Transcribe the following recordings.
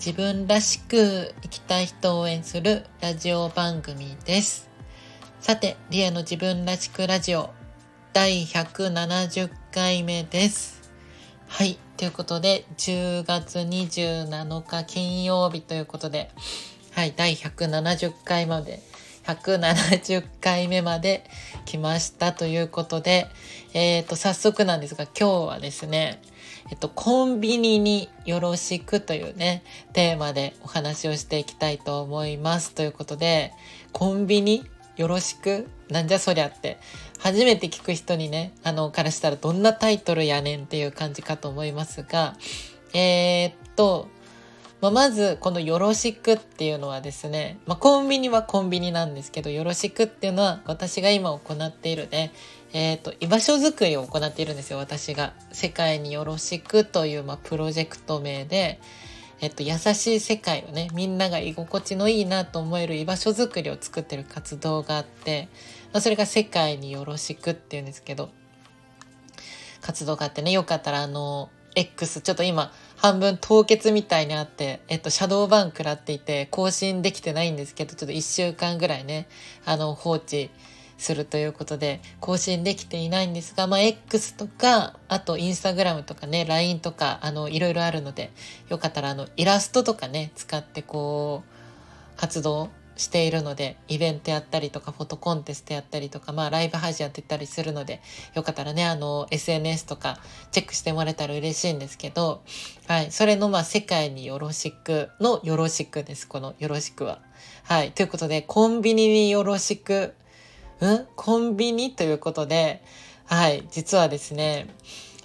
自分らしく生きたい人を応援するラジオ番組です。さて、リエの自分らしくラジオ第170回目です。はい。ということで、10月27日金曜日ということで、はい。第170回まで、170回目まで来ましたということで、えっ、ー、と、早速なんですが、今日はですね、えっと、コンビニによろしくというね、テーマでお話をしていきたいと思います。ということで、コンビニよろしくなんじゃそりゃって、初めて聞く人にね、あの、からしたらどんなタイトルやねんっていう感じかと思いますが、えー、っと、まあ、まず、このよろしくっていうのはですね、まあ、コンビニはコンビニなんですけど、よろしくっていうのは私が今行っているね、えっ、と、居場所づくりを行っているんですよ、私が。世界によろしくという、まあ、プロジェクト名で、えっと、優しい世界をね、みんなが居心地のいいなと思える居場所づくりを作ってる活動があって、まあ、それが世界によろしくっていうんですけど、活動があってね、よかったらあの、X、ちょっと今、半分凍結みたいにあって、えっと、シャドーバン食らっていて、更新できてないんですけど、ちょっと1週間ぐらいね、あの、放置するということで、更新できていないんですが、まあ、X とか、あと、インスタグラムとかね、LINE とか、あの、いろいろあるので、よかったら、あの、イラストとかね、使ってこう、活動しているので、イベントやったりとか、フォトコンテストやったりとか、まあ、ライブ配信やってたりするので、よかったらね、あの、SNS とかチェックしてもらえたら嬉しいんですけど、はい、それの、まあ、世界によろしくのよろしくです、このよろしくは。はい、ということで、コンビニによろしくん？コンビニ？ということで、はい、実はですね、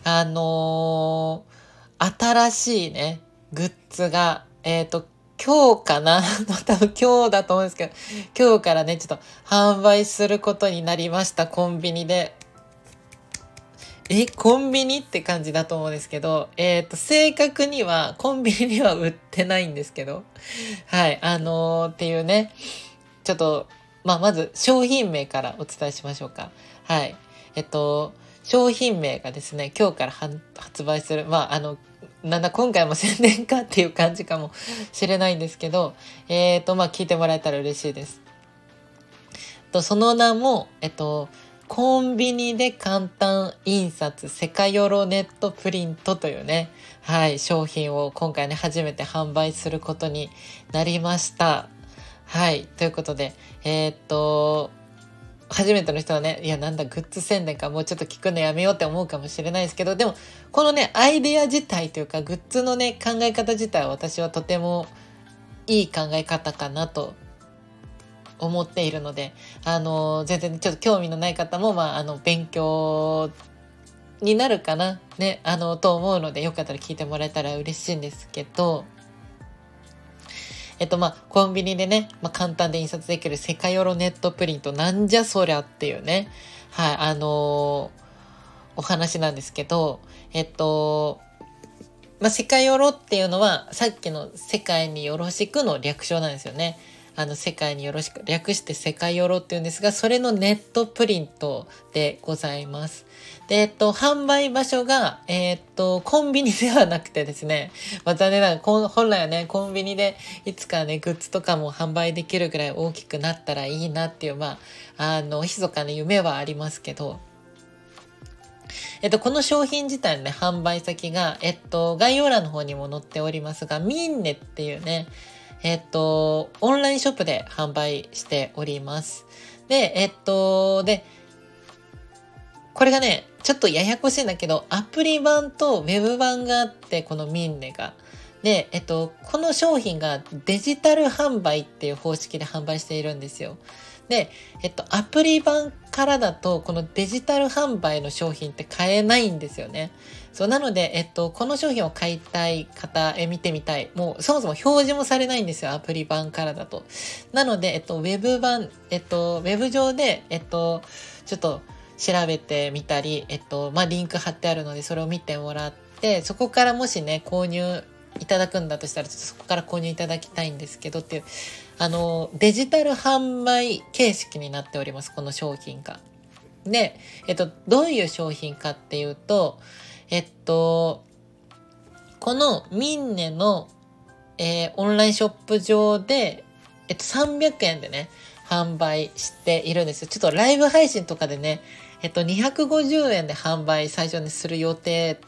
あのー、新しいね、グッズが、えっ、ー、と、今日かな 多分今日だと思うんですけど、今日からね、ちょっと販売することになりました、コンビニで。え、コンビニって感じだと思うんですけど、えっ、ー、と、正確にはコンビニには売ってないんですけど、はい、あのー、っていうね、ちょっとまあ、まず商品名からお伝えしましょうか。はい。えっと、商品名がですね、今日から発売する、まあ、あの、なんだ、今回も宣伝かっていう感じかもしれないんですけど、えっ、ー、と、まあ、聞いてもらえたら嬉しいです。と、その名も、えっと、コンビニで簡単印刷セカヨロネットプリントというね、はい、商品を今回ね、初めて販売することになりました。はい。ということで、えー、っと、初めての人はね、いや、なんだ、グッズ宣伝か、もうちょっと聞くのやめようって思うかもしれないですけど、でも、このね、アイデア自体というか、グッズのね、考え方自体は私はとてもいい考え方かなと思っているので、あの、全然ちょっと興味のない方も、まあ、あの、勉強になるかな、ね、あの、と思うので、よかったら聞いてもらえたら嬉しいんですけど、えっとまあ、コンビニでね、まあ、簡単で印刷できるセカヨロネットプリントなんじゃそりゃっていうね、はい、あのー、お話なんですけど、えっと、まあ、世界よろっていうのは、さっきの世界によろしくの略称なんですよね。あの、世界によろしく、略して世界よろっていうんですが、それのネットプリントでございます。で、えっと、販売場所が、えー、っと、コンビニではなくてですね、まあ、残念ながら、本来はね、コンビニでいつかね、グッズとかも販売できるぐらい大きくなったらいいなっていう、まあ、あの、密かな夢はありますけど、えっと、この商品自体のね、販売先が、えっと、概要欄の方にも載っておりますが、ミンネっていうね、えっと、オンラインショップで販売しております。で、えっと、で、これがね、ちょっとややこしいんだけど、アプリ版とウェブ版があって、このミンネが。で、えっと、この商品がデジタル販売っていう方式で販売しているんですよ。で、えっと、アプリ版からだと、このデジタル販売の商品って買えないんですよね。そう、なので、えっと、この商品を買いたい方、え、見てみたい。もう、そもそも表示もされないんですよ、アプリ版からだと。なので、えっと、ウェブ版、えっと、ウェブ上で、えっと、ちょっと調べてみたり、えっと、まあ、リンク貼ってあるので、それを見てもらって、そこからもしね、購入いただくんだとしたら、ちょっとそこから購入いただきたいんですけどっていう、あの、デジタル販売形式になっております、この商品が。で、えっと、どういう商品かっていうと、えっと、このミンネの、えー、オンラインショップ上で、えっと、300円でね、販売しているんですよ。ちょっとライブ配信とかでね、えっと、250円で販売最初にする予定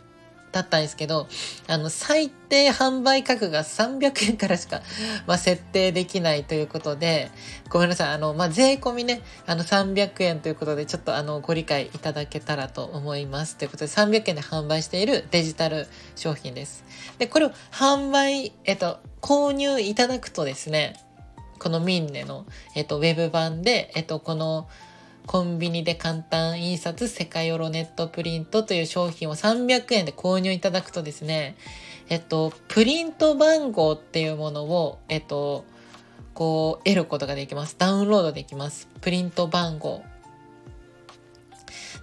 だったんですけど、あの、最低販売価格が300円からしか、まあ、設定できないということで、ごめんなさい。あの、まあ、税込みね、あの、300円ということで、ちょっとあの、ご理解いただけたらと思います。ということで、300円で販売しているデジタル商品です。で、これを販売、えっと、購入いただくとですね、このミンネの、えっと、ウェブ版で、えっと、この、コンビニで簡単印刷世界ヨロネットプリントという商品を300円で購入いただくとですね、えっと、プリント番号っていうものを、えっと、こう、得ることができます。ダウンロードできます。プリント番号。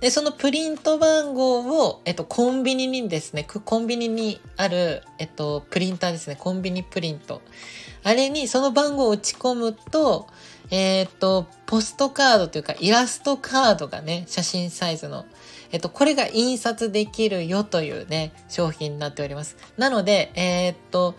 で、そのプリント番号を、えっと、コンビニにですね、コンビニにある、えっと、プリンターですね、コンビニプリント。あれにその番号を打ち込むと、えっ、と、ポストカードというかイラストカードがね、写真サイズの、えっ、と、これが印刷できるよというね、商品になっております。なので、えっ、と、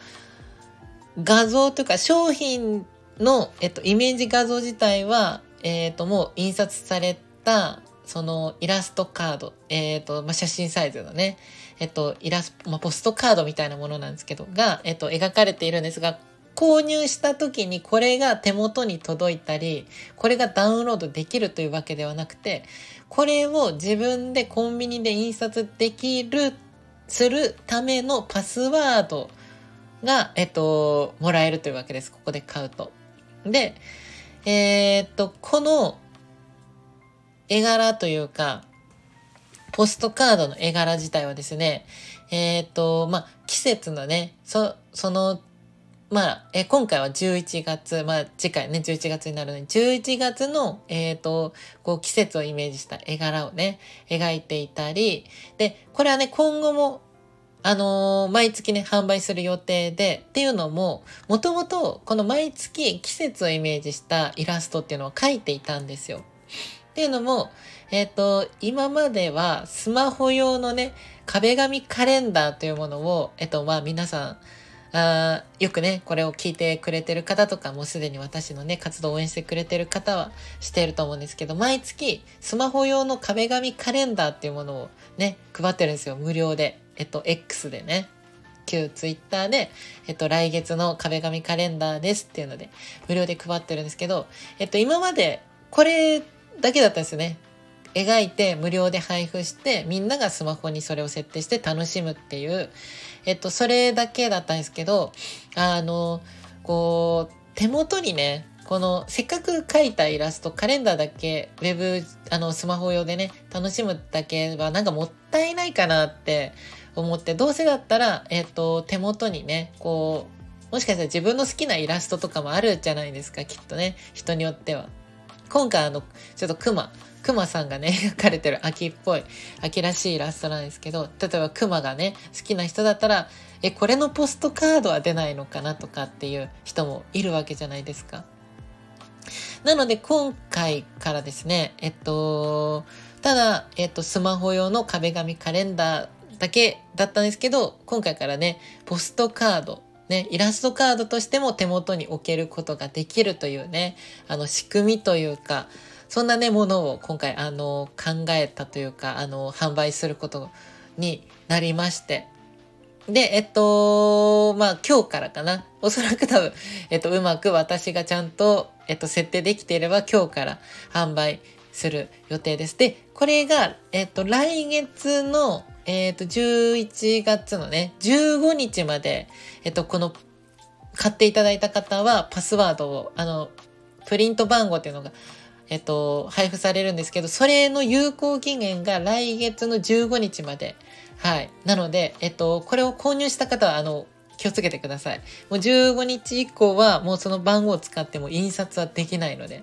画像というか商品の、えっと、イメージ画像自体は、えっ、と、もう印刷された、そのイラストカード、えっ、と、まあ、写真サイズのね、えっと、イラスト、まあ、ポストカードみたいなものなんですけど、が、えっと、描かれているんですが、購入した時にこれが手元に届いたり、これがダウンロードできるというわけではなくて、これを自分でコンビニで印刷できる、するためのパスワードが、えっと、もらえるというわけです。ここで買うと。で、えー、っと、この絵柄というか、ポストカードの絵柄自体はですね、えー、っと、まあ、季節のね、そ、そのまあ、え今回は11月、まあ、次回ね、11月になるので、11月の、えっ、ー、と、こう、季節をイメージした絵柄をね、描いていたり、で、これはね、今後も、あのー、毎月ね、販売する予定で、っていうのも、もともと、この毎月季節をイメージしたイラストっていうのを描いていたんですよ。っていうのも、えっ、ー、と、今まではスマホ用のね、壁紙カレンダーというものを、えっ、と、まあ皆さん、あよくね、これを聞いてくれてる方とか、もうすでに私のね、活動を応援してくれてる方はしてると思うんですけど、毎月、スマホ用の壁紙カレンダーっていうものをね、配ってるんですよ。無料で。えっと、X でね。旧 Twitter で、えっと、来月の壁紙カレンダーですっていうので、無料で配ってるんですけど、えっと、今まで、これだけだったんですよね。描いて無料で配布してみんながスマホにそれを設定して楽しむっていうえっとそれだけだったんですけどあのこう手元にねこのせっかく描いたイラストカレンダーだけウェブあのスマホ用でね楽しむだけはなんかもったいないかなって思ってどうせだったら、えっと、手元にねこうもしかしたら自分の好きなイラストとかもあるじゃないですかきっとね人によっては。今回あのちょっとクマクマさんがね、描かれてる秋っぽい、秋らしいイラストなんですけど、例えばクマがね、好きな人だったら、え、これのポストカードは出ないのかなとかっていう人もいるわけじゃないですか。なので今回からですね、えっと、ただ、えっと、スマホ用の壁紙カレンダーだけだったんですけど、今回からね、ポストカード、ね、イラストカードとしても手元に置けることができるというね、あの仕組みというか、そんなね、ものを今回、あの、考えたというか、あの、販売することになりまして。で、えっと、まあ、今日からかな。おそらく多分、えっと、うまく私がちゃんと、えっと、設定できていれば、今日から販売する予定です。で、これが、えっと、来月の、えっと、11月のね、15日まで、えっと、この、買っていただいた方は、パスワードを、あの、プリント番号っていうのがえっと、配布されるんですけど、それの有効期限が来月の15日まで。はい。なので、えっと、これを購入した方は、あの、気をつけてください。もう15日以降は、もうその番号を使っても印刷はできないので。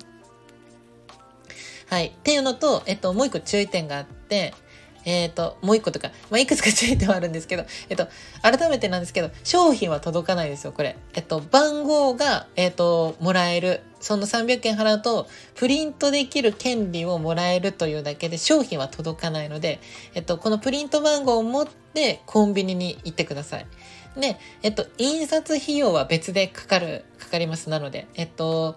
はい。っていうのと、えっと、もう一個注意点があって、えっ、ー、と、もう一個とか、まあ、いくつか注意点はあるんですけど、えっ、と、改めてなんですけど、商品は届かないですよ、これ。えっと、番号が、えっと、もらえる。その300円払うと、プリントできる権利をもらえるというだけで、商品は届かないので、えっと、このプリント番号を持って、コンビニに行ってください。で、えっと、印刷費用は別でかかる、かかります。なので、えっと、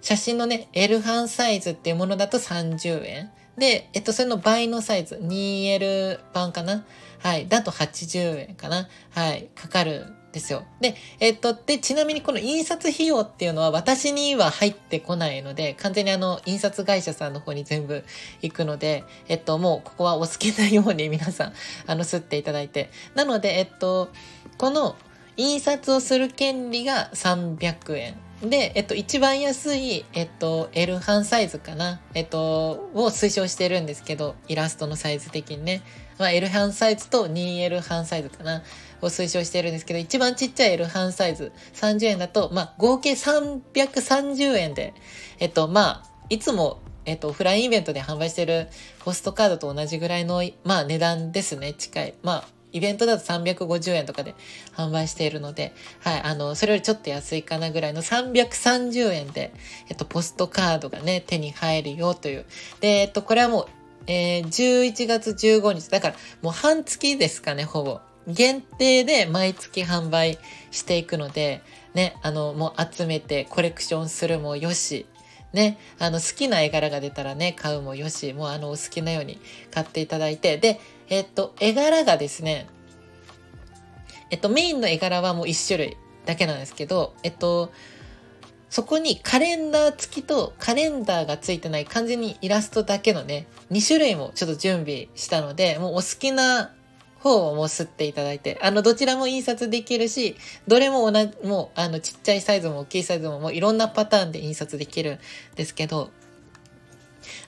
写真のね、L 版サイズっていうものだと30円。で、えっと、それの倍のサイズ、2L 版かな？はい。だと80円かな？はい。かかるですよ。で、えっと、で、ちなみにこの印刷費用っていうのは私には入ってこないので、完全にあの、印刷会社さんの方に全部行くので、えっと、もうここはお好きなように皆さん、あの、吸っていただいて。なので、えっと、この印刷をする権利が300円。で、えっと、一番安い、えっと、L 版サイズかな、えっと、を推奨してるんですけど、イラストのサイズ的にね。まあ、L 版サイズと 2L 版サイズかな、を推奨しているんですけど、一番ちっちゃい L 版サイズ、30円だと、まあ、合計330円で、えっと、まあ、いつも、えっと、フラインイベントで販売しているポストカードと同じぐらいの、まあ、値段ですね、近い。まあ、イベントだと350円とかで販売しているので、はい、あの、それよりちょっと安いかなぐらいの330円で、えっと、ポストカードがね、手に入るよという。で、えっと、これはもう、えー、11月15日、だからもう半月ですかね、ほぼ。限定で毎月販売していくので、ね、あの、もう集めてコレクションするもよし、ね、あの、好きな絵柄が出たらね、買うもよし、もうあの、お好きなように買っていただいて、で、えっと、絵柄がですね、えっと、メインの絵柄はもう1種類だけなんですけど、えっと、そこにカレンダー付きとカレンダーが付いてない完全にイラストだけのね、2種類もちょっと準備したので、もうお好きな方をもう吸っていただいて、あの、どちらも印刷できるし、どれも同じ、もう、あの、ちっちゃいサイズも大きいサイズももういろんなパターンで印刷できるんですけど、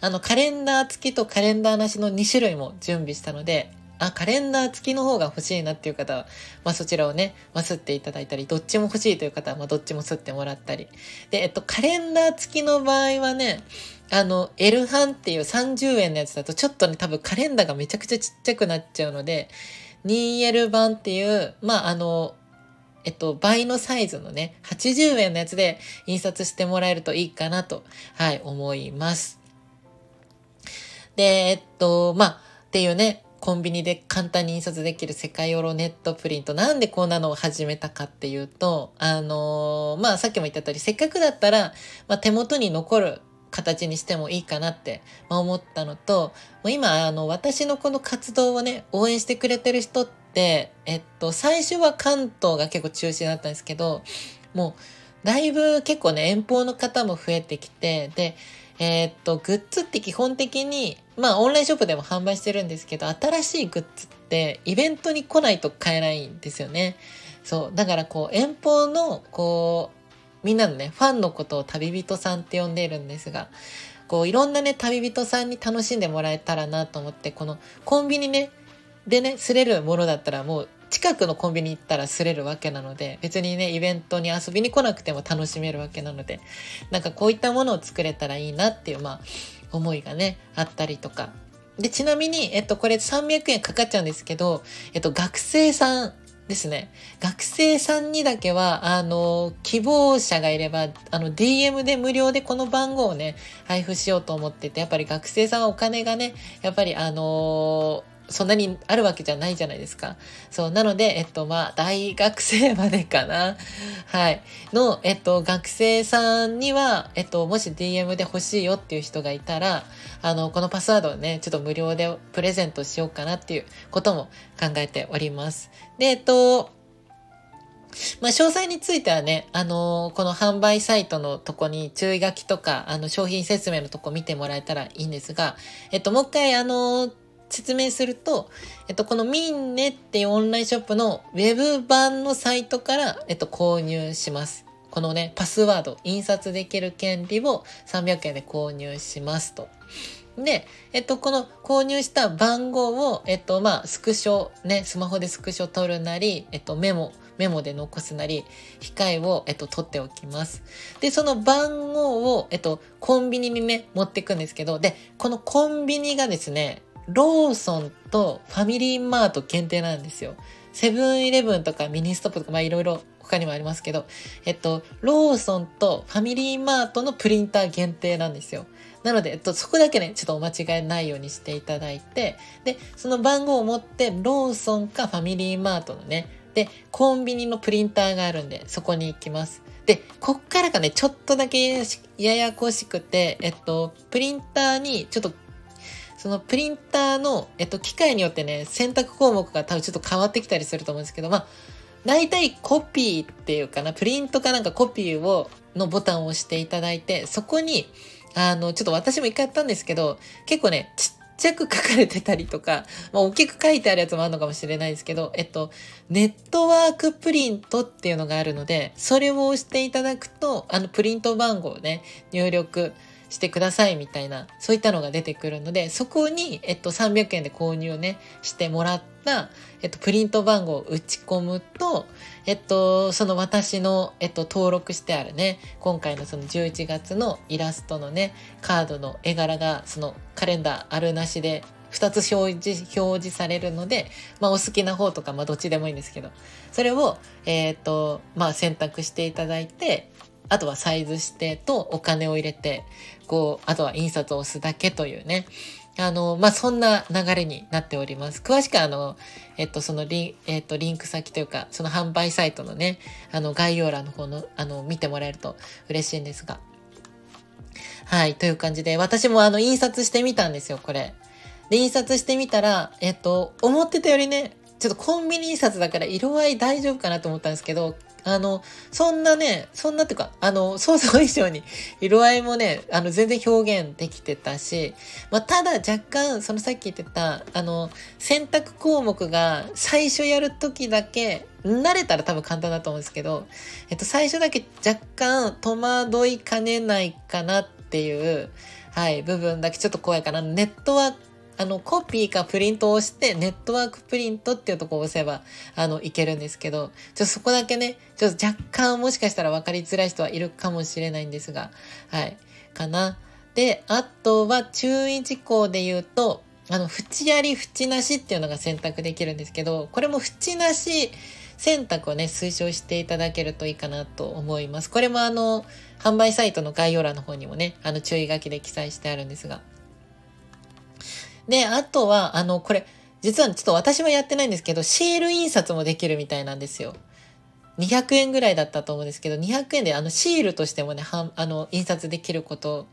あの、カレンダー付きとカレンダーなしの2種類も準備したので、あ、カレンダー付きの方が欲しいなっていう方は、まあそちらをね、まあ吸っていただいたり、どっちも欲しいという方は、まあどっちも吸ってもらったり。で、えっと、カレンダー付きの場合はね、あの、L 版っていう30円のやつだと、ちょっとね、多分カレンダーがめちゃくちゃちっちゃくなっちゃうので、2L 版っていう、まああの、えっと、倍のサイズのね、80円のやつで印刷してもらえるといいかなと、はい、思います。で、えっと、まあ、っていうね、コンビニで簡単に印刷できる世界オロネットプリント。なんでこんなのを始めたかっていうと、あのー、まあさっきも言った通り、せっかくだったら、まあ手元に残る形にしてもいいかなって、まあ、思ったのと、もう今、あの、私のこの活動をね、応援してくれてる人って、えっと、最初は関東が結構中心だったんですけど、もう、だいぶ結構ね、遠方の方も増えてきて、で、えー、っと、グッズって基本的に、まあオンラインショップでも販売してるんですけど、新しいグッズってイベントに来ないと買えないんですよね。そう。だからこう遠方の、こう、みんなのね、ファンのことを旅人さんって呼んでいるんですが、こういろんなね、旅人さんに楽しんでもらえたらなと思って、このコンビニね、でね、すれるものだったらもう近くのコンビニ行ったらすれるわけなので、別にね、イベントに遊びに来なくても楽しめるわけなので、なんかこういったものを作れたらいいなっていう、まあ、思いがね、あったりとか。で、ちなみに、えっと、これ300円かかっちゃうんですけど、えっと、学生さんですね。学生さんにだけは、あの、希望者がいれば、あの、DM で無料でこの番号をね、配布しようと思ってて、やっぱり学生さんはお金がね、やっぱりあのそんなにあるわけじゃないじゃないですか。そう。なので、えっと、まあ、大学生までかな。はい。の、えっと、学生さんには、えっと、もし DM で欲しいよっていう人がいたら、あの、このパスワードをね、ちょっと無料でプレゼントしようかなっていうことも考えております。で、えっと、まあ、詳細についてはね、あのー、この販売サイトのとこに注意書きとか、あの、商品説明のとこ見てもらえたらいいんですが、えっと、もう一回、あのー、説明すると、えっと、このミンネっていうオンラインショップのウェブ版のサイトから、えっと、購入します。このね、パスワード、印刷できる権利を300円で購入しますと。で、えっと、この購入した番号を、えっと、まあ、スクショ、ね、スマホでスクショ取るなり、えっと、メモ、メモで残すなり、控えを、えっと、取っておきます。で、その番号を、えっと、コンビニにね、持っていくんですけど、で、このコンビニがですね、ローソンとファミリーマート限定なんですよ。セブンイレブンとかミニストップとか、まあいろいろ他にもありますけど、えっと、ローソンとファミリーマートのプリンター限定なんですよ。なので、えっと、そこだけね、ちょっとお間違いないようにしていただいて、で、その番号を持って、ローソンかファミリーマートのね、で、コンビニのプリンターがあるんで、そこに行きます。で、こっからがね、ちょっとだけややこしくて、えっと、プリンターにちょっとそのプリンターの、えっと、機械によってね、選択項目が多分ちょっと変わってきたりすると思うんですけど、まあ、大体コピーっていうかな、プリントかなんかコピーを、のボタンを押していただいて、そこに、あの、ちょっと私も一回やったんですけど、結構ね、ちっちゃく書かれてたりとか、まあ、大きく書いてあるやつもあるのかもしれないですけど、えっと、ネットワークプリントっていうのがあるので、それを押していただくと、あの、プリント番号をね、入力してくださいみたいな、そういったのが出てくるので、そこに、えっと、300円で購入をね、してもらった、えっと、プリント番号を打ち込むと、えっと、その私の、えっと、登録してあるね、今回のその11月のイラストのね、カードの絵柄が、そのカレンダーあるなしで2つ表示、表示されるので、まあお好きな方とか、まあどっちでもいいんですけど、それを、えっ、と、まあ選択していただいて、あとはサイズ指定とお金を入れて、こう、あとは印刷を押すだけというね。あの、まあ、そんな流れになっております。詳しくあの、えっと、そのリン、えっと、リンク先というか、その販売サイトのね、あの、概要欄の方の、あの、見てもらえると嬉しいんですが。はい、という感じで、私もあの、印刷してみたんですよ、これ。で、印刷してみたら、えっと、思ってたよりね、ちょっとコンビニ印刷だから色合い大丈夫かなと思ったんですけど、あの、そんなね、そんなっていうか、あの、想像以上に色合いもね、あの、全然表現できてたし、まあ、ただ若干、そのさっき言ってた、あの、選択項目が最初やるときだけ、慣れたら多分簡単だと思うんですけど、えっと、最初だけ若干戸惑いかねないかなっていう、はい、部分だけちょっと怖いかな。ネットワーあの、コピーかプリントをして、ネットワークプリントっていうとこを押せば、あの、いけるんですけど、ちょっとそこだけね、ちょっと若干もしかしたら分かりづらい人はいるかもしれないんですが、はい、かな。で、あとは注意事項で言うと、あの、縁あり、縁なしっていうのが選択できるんですけど、これも縁なし選択をね、推奨していただけるといいかなと思います。これもあの、販売サイトの概要欄の方にもね、あの、注意書きで記載してあるんですが。で、あとは、あの、これ、実はちょっと私はやってないんですけど、シール印刷もできるみたいなんですよ。200円ぐらいだったと思うんですけど、200円であのシールとしてもね、はあの、印刷できること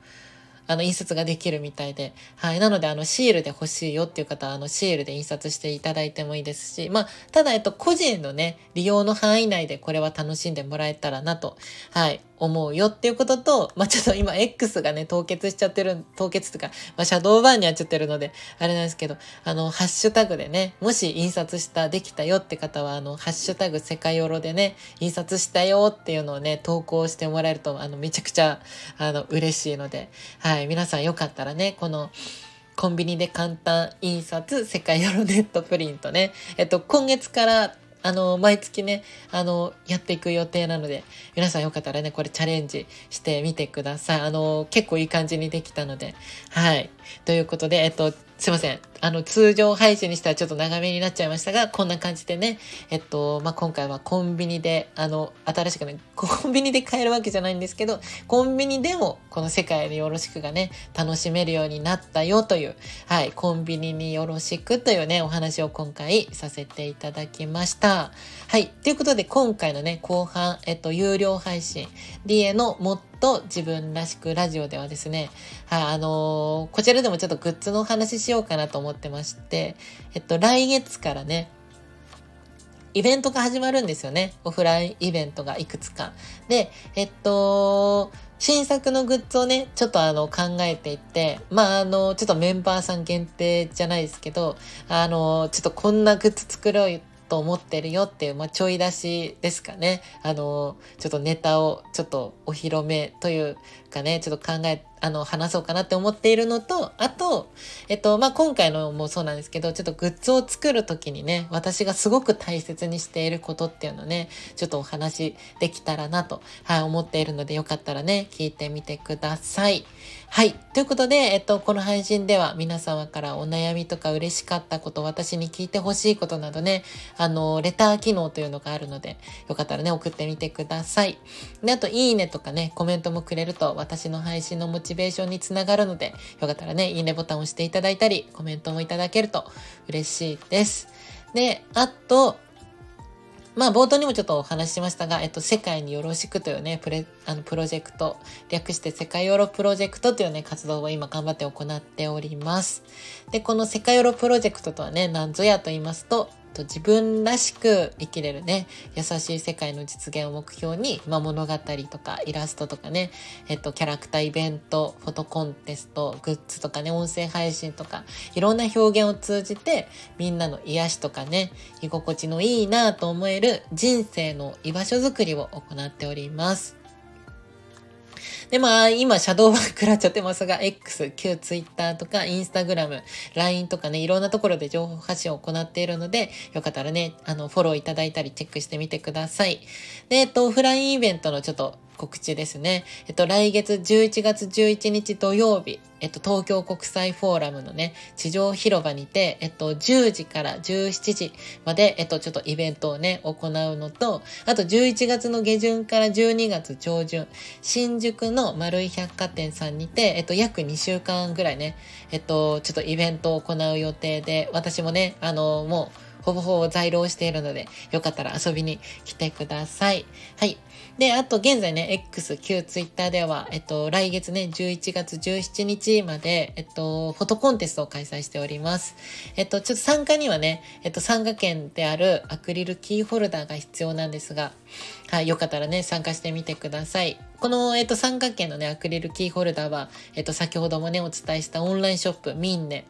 あの、印刷ができるみたいで。はい。なので、あの、シールで欲しいよっていう方は、あの、シールで印刷していただいてもいいですし、まあ、ただ、えっと、個人のね、利用の範囲内でこれは楽しんでもらえたらなと、はい、思うよっていうことと、まあ、ちょっと今 X がね、凍結しちゃってる、凍結とか、まあ、シャドーバーになっちゃってるので、あれなんですけど、あの、ハッシュタグでね、もし印刷した、できたよって方は、あの、ハッシュタグ世界ヨロでね、印刷したよっていうのをね、投稿してもらえると、あの、めちゃくちゃ、あの、嬉しいので、はい、皆さんよかったらね、この、コンビニで簡単印刷世界ヨロネットプリントね。えっと、今月からあの、毎月ね、あの、やっていく予定なので、皆さんよかったらね、これチャレンジしてみてください。あの、結構いい感じにできたので、はい。ということで、えっと、すいません。あの、通常配信にしたらちょっと長めになっちゃいましたが、こんな感じでね、えっと、まあ、今回はコンビニで、あの、新しくね、コンビニで買えるわけじゃないんですけど、コンビニでもこの世界によろしくがね、楽しめるようになったよという、はい、コンビニによろしくというね、お話を今回させていただきました。はい。ということで、今回のね、後半、えっと、有料配信、リエのもっと自分らしくラジオではですね、はい、あのー、こちらでもちょっとグッズのお話ししようかなと思ってまして、えっと、来月からね、イベントが始まるんですよね。オフラインイベントがいくつか。で、えっと、新作のグッズをね、ちょっとあの考えていって、まああの、ちょっとメンバーさん限定じゃないですけど、あの、ちょっとこんなグッズ作ろうと思ってるよっていう、まあ、ちょい出しですかね。あの、ちょっとネタをちょっとお披露目というかね、ちょっと考え、あの、話そうかなって思っているのと、あと、えっと、まあ、今回のもそうなんですけど、ちょっとグッズを作る時にね、私がすごく大切にしていることっていうのね、ちょっとお話できたらなと、はい、思っているので、よかったらね、聞いてみてください。はい。ということで、えっと、この配信では皆様からお悩みとか嬉しかったこと、私に聞いてほしいことなどね、あの、レター機能というのがあるので、よかったらね、送ってみてください。で、あと、いいねとかね、コメントもくれると、私の配信のモチベーションにつながるので、よかったらね、いいねボタンを押していただいたり、コメントもいただけると嬉しいです。で、あと、まあ冒頭にもちょっとお話ししましたが、えっと、世界によろしくというね、プレ、あの、プロジェクト、略して世界ヨロプロジェクトというね、活動を今頑張って行っております。で、この世界ヨロプロジェクトとはね、何ぞやと言いますと、と自分らしく生きれるね、優しい世界の実現を目標に、まあ、物語とかイラストとかね、えっと、キャラクターイベント、フォトコンテスト、グッズとかね、音声配信とか、いろんな表現を通じて、みんなの癒しとかね、居心地のいいなと思える人生の居場所づくりを行っております。で、まあ、今、シャドーバン食らっちゃってますが、X、旧 Twitter とか、Instagram、LINE とかね、いろんなところで情報発信を行っているので、よかったらね、あの、フォローいただいたり、チェックしてみてください。で、えっと、オフラインイベントのちょっと、告知ですね。えっと、来月11月11日土曜日、えっと、東京国際フォーラムのね、地上広場にて、えっと、10時から17時まで、えっと、ちょっとイベントをね、行うのと、あと11月の下旬から12月上旬、新宿の丸い百貨店さんにて、えっと、約2週間ぐらいね、えっと、ちょっとイベントを行う予定で、私もね、あの、もう、ほぼほぼ在労しているので、よかったら遊びに来てください。はい。で、あと現在ね、X、旧 Twitter では、えっと、来月ね、11月17日まで、えっと、フォトコンテストを開催しております。えっと、ちょっと参加にはね、えっと、参加券であるアクリルキーホルダーが必要なんですが、はい、よかったらね、参加してみてください。この、えっと、参加券のね、アクリルキーホルダーは、えっと、先ほどもね、お伝えしたオンラインショップ、ミンネ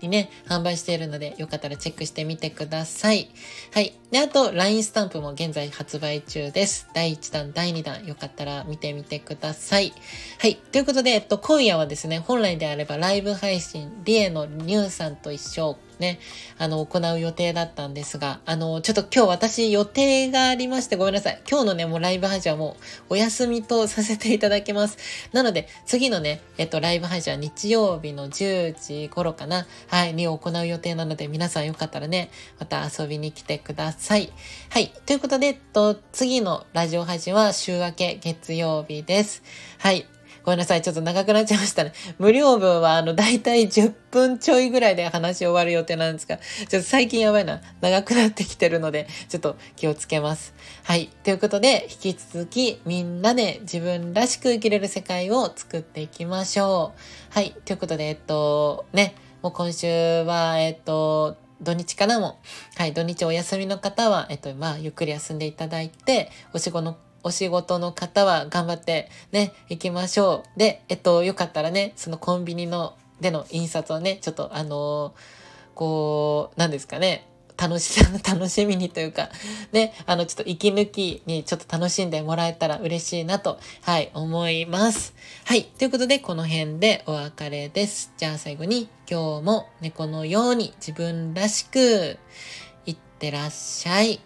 にね、販売しているので、よかったらチェックしてみてください。はい。で、あと、LINE スタンプも現在発売中です。第1弾、第2弾、よかったら見てみてください。はい。ということで、えっと、今夜はですね、本来であればライブ配信、リエのニューさんと一緒ね、あの、行う予定だったんですが、あの、ちょっと今日私予定がありましてごめんなさい。今日のね、もうライブ配信はもうお休みとさせていただきます。なので、次のね、えっと、ライブ配信は日曜日の10時頃かな、はい、に行う予定なので、皆さんよかったらね、また遊びに来てください。はい、ということで、えっと、次のラジオ配信は週明け月曜日です。はい、ごめんなさい。ちょっと長くなっちゃいましたね。無料分は、あの、だいたい10分ちょいぐらいで話終わる予定なんですが、ちょっと最近やばいな。長くなってきてるので、ちょっと気をつけます。はい。ということで、引き続き、みんなで自分らしく生きれる世界を作っていきましょう。はい。ということで、えっと、ね、もう今週は、えっと、土日からも、はい、土日お休みの方は、えっと、まあ、ゆっくり休んでいただいて、お仕事のお仕事の方は頑張ってね、行きましょう。で、えっと、よかったらね、そのコンビニの、での印刷をね、ちょっとあのー、こう、なんですかね、楽し、楽しみにというか、ね、あの、ちょっと息抜きにちょっと楽しんでもらえたら嬉しいなと、はい、思います。はい、ということで、この辺でお別れです。じゃあ最後に、今日も猫のように自分らしく、いってらっしゃい。